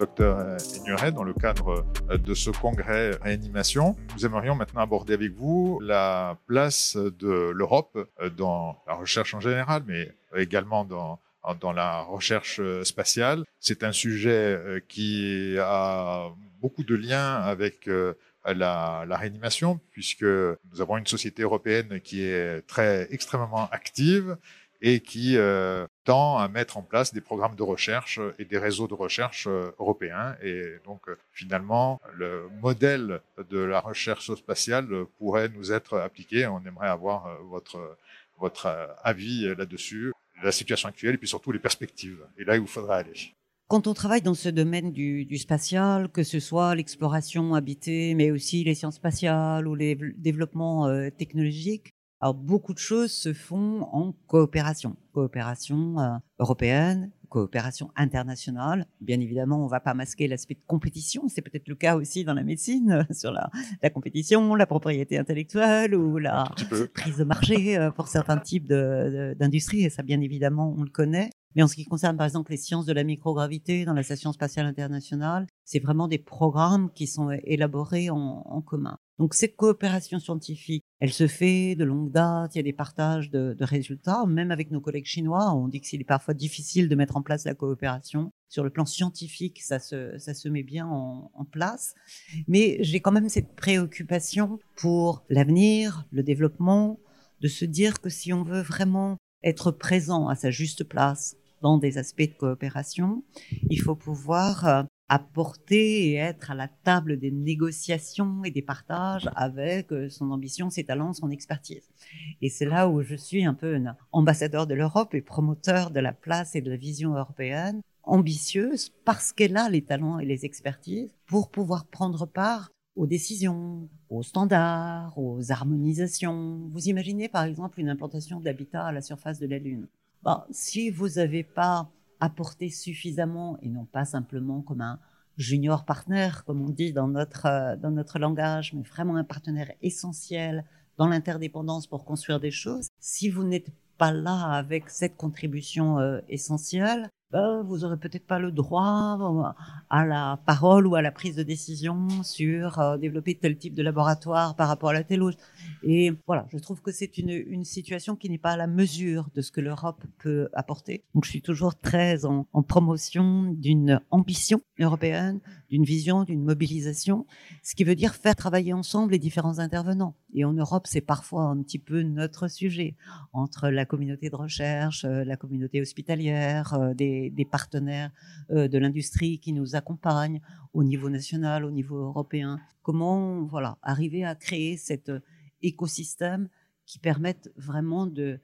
docteur Enuret, dans le cadre de ce congrès réanimation. Nous aimerions maintenant aborder avec vous la place de l'Europe dans la recherche en général, mais également dans dans la recherche spatiale. C'est un sujet qui a beaucoup de liens avec la, la, réanimation, puisque nous avons une société européenne qui est très extrêmement active et qui euh, tend à mettre en place des programmes de recherche et des réseaux de recherche euh, européens. Et donc, euh, finalement, le modèle de la recherche spatiale pourrait nous être appliqué. On aimerait avoir votre, votre avis là-dessus, la situation actuelle et puis surtout les perspectives. Et là, il vous faudra aller. Quand on travaille dans ce domaine du, du spatial, que ce soit l'exploration habitée, mais aussi les sciences spatiales ou les développements euh, technologiques, alors beaucoup de choses se font en coopération, coopération euh, européenne, coopération internationale. Bien évidemment, on ne va pas masquer l'aspect de compétition. C'est peut-être le cas aussi dans la médecine sur la, la compétition, la propriété intellectuelle ou la prise de marché euh, pour certains types d'industries. Et ça, bien évidemment, on le connaît. Mais en ce qui concerne par exemple les sciences de la microgravité dans la Station spatiale internationale, c'est vraiment des programmes qui sont élaborés en, en, commun. Donc cette coopération scientifique, elle se fait de longue date, il y a des partages de, résultats, même avec nos collègues chinois, on dit qu'il est parfois difficile de mettre en place la coopération. Sur le plan scientifique, ça se, met bien en, en place. Mais j'ai quand même cette préoccupation pour l'avenir, le développement, de se dire que si on veut vraiment être présent à sa juste place dans des aspects de coopération. Il faut pouvoir euh, apporter et être à la table des négociations et des partages avec euh, son ambition, ses talents, son expertise. Et c'est là où je suis un peu un ambassadeur de l'Europe et promoteur de la place et de la vision européenne, ambitieuse parce qu'elle a les talents et les expertises pour pouvoir prendre part aux décisions, aux standards, aux harmonisations. Vous imaginez par exemple une implantation d'habitat à la surface de la Lune. Bon, si vous n'avez pas apporté suffisamment, et non pas simplement comme un junior partner, comme on dit dans notre, euh, dans notre langage, mais vraiment un partenaire essentiel dans l'interdépendance pour construire des choses, si vous n'êtes pas là avec cette contribution euh, essentielle, ben, vous aurez peut-être pas le droit euh, à la parole ou à la prise de décision sur euh, développer tel type de laboratoire par rapport à la telle Et voilà, je trouve que c'est une, une situation qui n'est pas à la mesure de ce que l'Europe peut apporter. Donc je suis toujours très en promotion d'une ambition européenne, d'une vision, d'une mobilisation, ce qui veut dire faire travailler ensemble les différents intervenants. Et en Europe, c'est parfois un petit peu notre sujet entre la communauté de recherche, euh, la communauté hospitalière, des des, partenaires euh, de l'industrie qui nous accompagnent au niveau national, au niveau européen. Comment voilà arriver à créer cet euh, écosystème qui permette vraiment de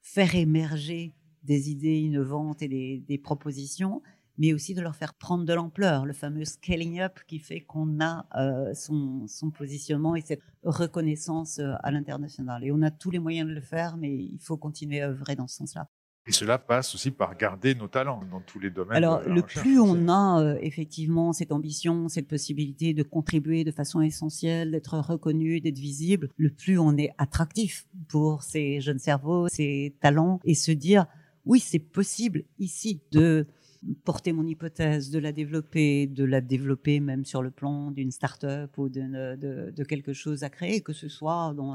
faire émerger des idées innovantes et des, propositions, mais aussi de leur faire prendre de l'ampleur, le fameux scaling up qui fait qu'on a euh, son, son, positionnement et cette reconnaissance à l'international. Et on a tous les moyens de le faire, mais il faut continuer à œuvrer dans ce sens-là. Et cela passe aussi par garder nos talents dans tous les domaines. Alors, le plus on a euh, effectivement cette ambition, cette possibilité de contribuer de façon essentielle, d'être reconnu, d'être visible, le plus on est attractif pour ces jeunes cerveaux, ces talents, et se dire oui, c'est possible ici de porter mon hypothèse, de la développer, de la développer même sur le plan d'une start-up ou de, quelque chose à créer, que ce soit dans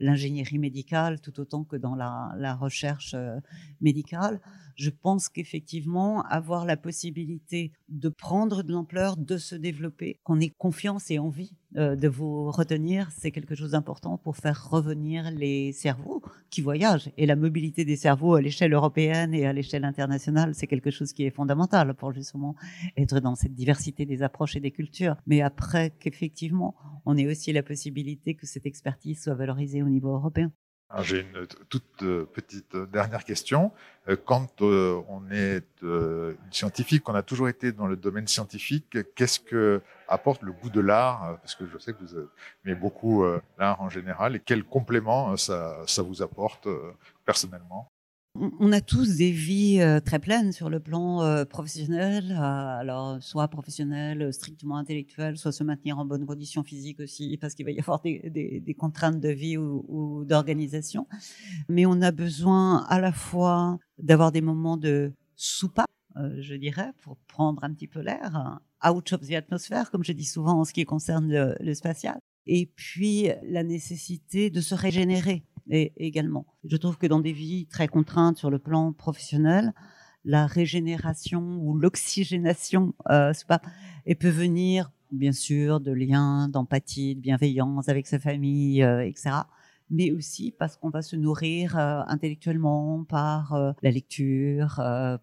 l'ingénierie médicale tout autant que dans la, la recherche euh, médicale. Je pense qu'effectivement, avoir la possibilité de prendre de l'ampleur, de se développer, qu'on ait confiance et envie de vous retenir, c'est quelque chose d'important pour faire revenir les cerveaux qui voyagent. Et la mobilité des cerveaux à l'échelle européenne et à l'échelle internationale, c'est quelque chose qui est fondamental pour justement être dans cette diversité des approches et des cultures. Mais après qu'effectivement, on ait aussi la possibilité que cette expertise soit valorisée au niveau européen. J'ai une toute euh, petite euh, dernière question. Euh, quand on est scientifique, qu'on a toujours été dans le domaine scientifique, qu'est-ce que apporte le goût de l'art Parce que je sais que vous aimez beaucoup l'art en général. Et quel complément ça, ça vous apporte personnellement? On a tous des vies euh, très pleines sur le plan euh, professionnel, euh, alors soit professionnel, strictement intellectuel, soit se maintenir en bonne condition physique aussi, parce qu'il va y avoir des, contraintes de vie ou, d'organisation. Mais on a besoin à la fois d'avoir des moments de soupape, je dirais, pour prendre un petit peu l'air, out of the atmosphere, comme je dis souvent en ce qui concerne le, spatial. Et puis la nécessité de se régénérer également. Je trouve que dans des vies très contraintes sur le plan professionnel, la régénération ou l'oxygénation, euh, et peut venir bien sûr de liens, d'empathie, de bienveillance avec sa famille, euh, etc mais aussi parce qu'on va se nourrir euh, intellectuellement par la lecture,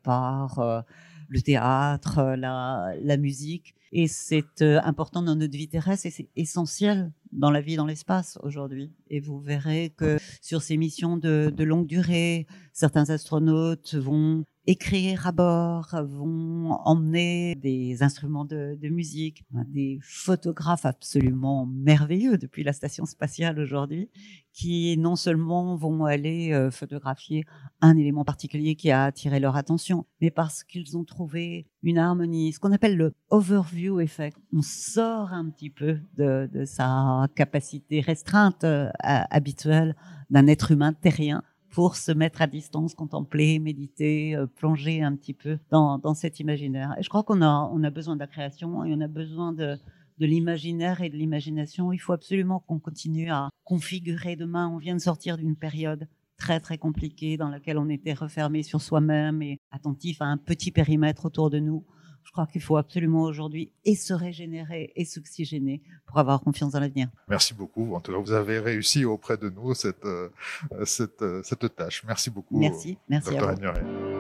par le théâtre, la musique. Et c'est important dans notre vie terrestre et c'est essentiel dans la vie dans l'espace aujourd'hui. Et vous verrez que sur ces missions de, de longue durée, certains astronautes vont écrire à bord, vont emmener des instruments de, musique, des photographes absolument merveilleux depuis la station spatiale aujourd'hui, qui non seulement vont aller euh, photographier un élément particulier qui a attiré leur attention, mais parce qu'ils ont trouvé une harmonie, ce qu'on appelle le overview effect. On sort un petit peu de, de sa capacité restreinte euh, habituelle d'un être humain terrien pour se mettre à distance, contempler, méditer, euh, plonger un petit peu dans, dans, cet imaginaire. Et je crois qu'on a, on a besoin de la création et on a besoin de, de l'imaginaire et de l'imagination. Il faut absolument qu'on continue à configurer demain. On vient de sortir d'une période très très compliquée dans laquelle on était refermé sur soi-même et attentif à un petit périmètre autour de nous. Je crois qu'il faut absolument aujourd'hui et se régénérer et s'oxygéner pour avoir confiance dans l'avenir. Merci beaucoup. En tout cas, vous avez réussi auprès de nous cette, euh, cette, euh, cette tâche. Merci beaucoup. Merci. Merci à vous.